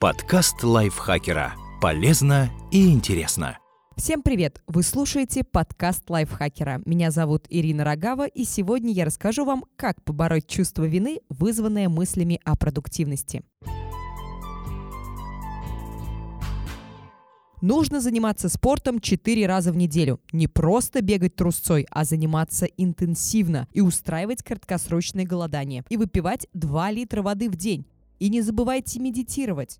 Подкаст лайфхакера. Полезно и интересно. Всем привет! Вы слушаете подкаст лайфхакера. Меня зовут Ирина Рогава, и сегодня я расскажу вам, как побороть чувство вины, вызванное мыслями о продуктивности. Нужно заниматься спортом 4 раза в неделю. Не просто бегать трусцой, а заниматься интенсивно и устраивать краткосрочное голодание. И выпивать 2 литра воды в день. И не забывайте медитировать.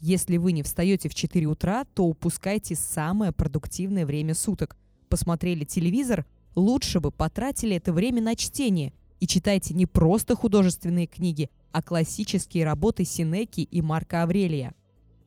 Если вы не встаете в 4 утра, то упускайте самое продуктивное время суток. Посмотрели телевизор, лучше бы потратили это время на чтение. И читайте не просто художественные книги, а классические работы Синеки и Марка Аврелия.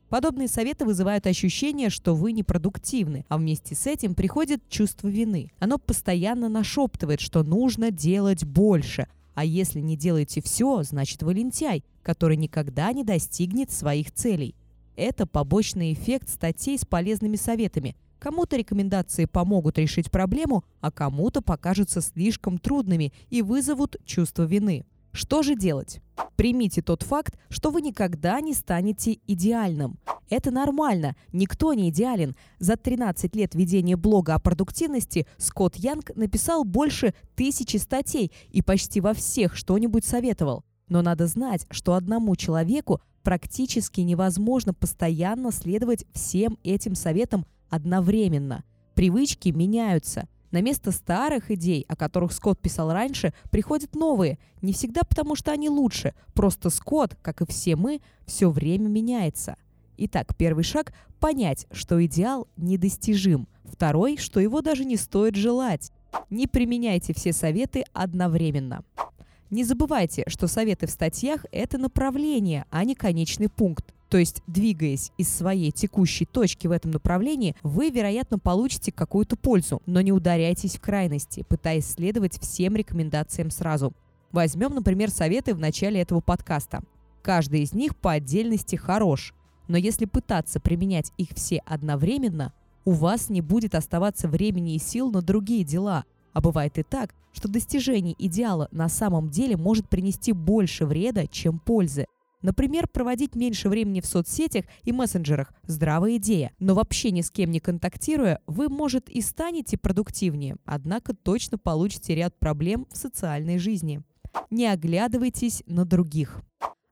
Подобные советы вызывают ощущение, что вы непродуктивны, а вместе с этим приходит чувство вины. Оно постоянно нашептывает, что нужно делать больше, а если не делаете все, значит вы лентяй, который никогда не достигнет своих целей. Это побочный эффект статей с полезными советами. Кому-то рекомендации помогут решить проблему, а кому-то покажутся слишком трудными и вызовут чувство вины. Что же делать? Примите тот факт, что вы никогда не станете идеальным. Это нормально, никто не идеален. За 13 лет ведения блога о продуктивности Скотт Янг написал больше тысячи статей и почти во всех что-нибудь советовал. Но надо знать, что одному человеку практически невозможно постоянно следовать всем этим советам одновременно. Привычки меняются. На место старых идей, о которых Скотт писал раньше, приходят новые. Не всегда потому, что они лучше. Просто Скотт, как и все мы, все время меняется. Итак, первый шаг – понять, что идеал недостижим. Второй – что его даже не стоит желать. Не применяйте все советы одновременно. Не забывайте, что советы в статьях – это направление, а не конечный пункт. То есть, двигаясь из своей текущей точки в этом направлении, вы, вероятно, получите какую-то пользу, но не ударяйтесь в крайности, пытаясь следовать всем рекомендациям сразу. Возьмем, например, советы в начале этого подкаста. Каждый из них по отдельности хорош, но если пытаться применять их все одновременно, у вас не будет оставаться времени и сил на другие дела. А бывает и так, что достижение идеала на самом деле может принести больше вреда, чем пользы. Например, проводить меньше времени в соцсетях и мессенджерах – здравая идея. Но вообще ни с кем не контактируя, вы, может, и станете продуктивнее, однако точно получите ряд проблем в социальной жизни. Не оглядывайтесь на других.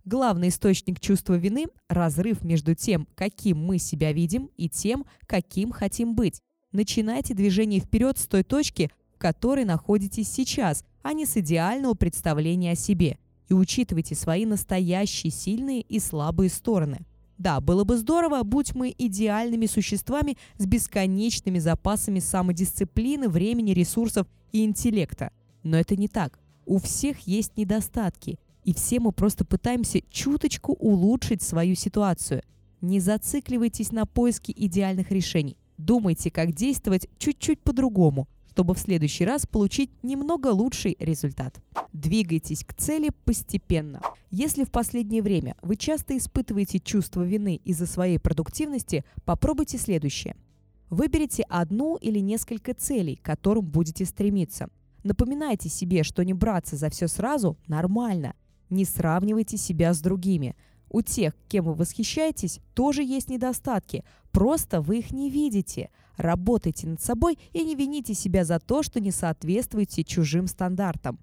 Главный источник чувства вины – разрыв между тем, каким мы себя видим, и тем, каким хотим быть. Начинайте движение вперед с той точки, которой находитесь сейчас, а не с идеального представления о себе – и учитывайте свои настоящие сильные и слабые стороны. Да, было бы здорово, будь мы идеальными существами с бесконечными запасами самодисциплины, времени, ресурсов и интеллекта. Но это не так. У всех есть недостатки, и все мы просто пытаемся чуточку улучшить свою ситуацию. Не зацикливайтесь на поиске идеальных решений. Думайте, как действовать чуть-чуть по-другому, чтобы в следующий раз получить немного лучший результат. Двигайтесь к цели постепенно. Если в последнее время вы часто испытываете чувство вины из-за своей продуктивности, попробуйте следующее. Выберите одну или несколько целей, к которым будете стремиться. Напоминайте себе, что не браться за все сразу нормально. Не сравнивайте себя с другими. У тех, кем вы восхищаетесь, тоже есть недостатки. Просто вы их не видите. Работайте над собой и не вините себя за то, что не соответствуете чужим стандартам.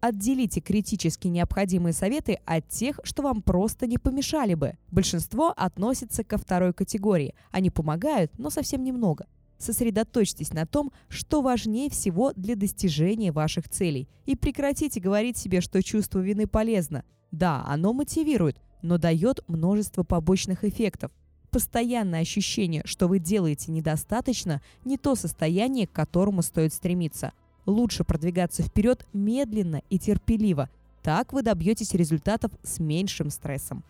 Отделите критически необходимые советы от тех, что вам просто не помешали бы. Большинство относится ко второй категории. Они помогают, но совсем немного. Сосредоточьтесь на том, что важнее всего для достижения ваших целей. И прекратите говорить себе, что чувство вины полезно. Да, оно мотивирует, но дает множество побочных эффектов. Постоянное ощущение, что вы делаете недостаточно, не то состояние, к которому стоит стремиться – Лучше продвигаться вперед медленно и терпеливо. Так вы добьетесь результатов с меньшим стрессом.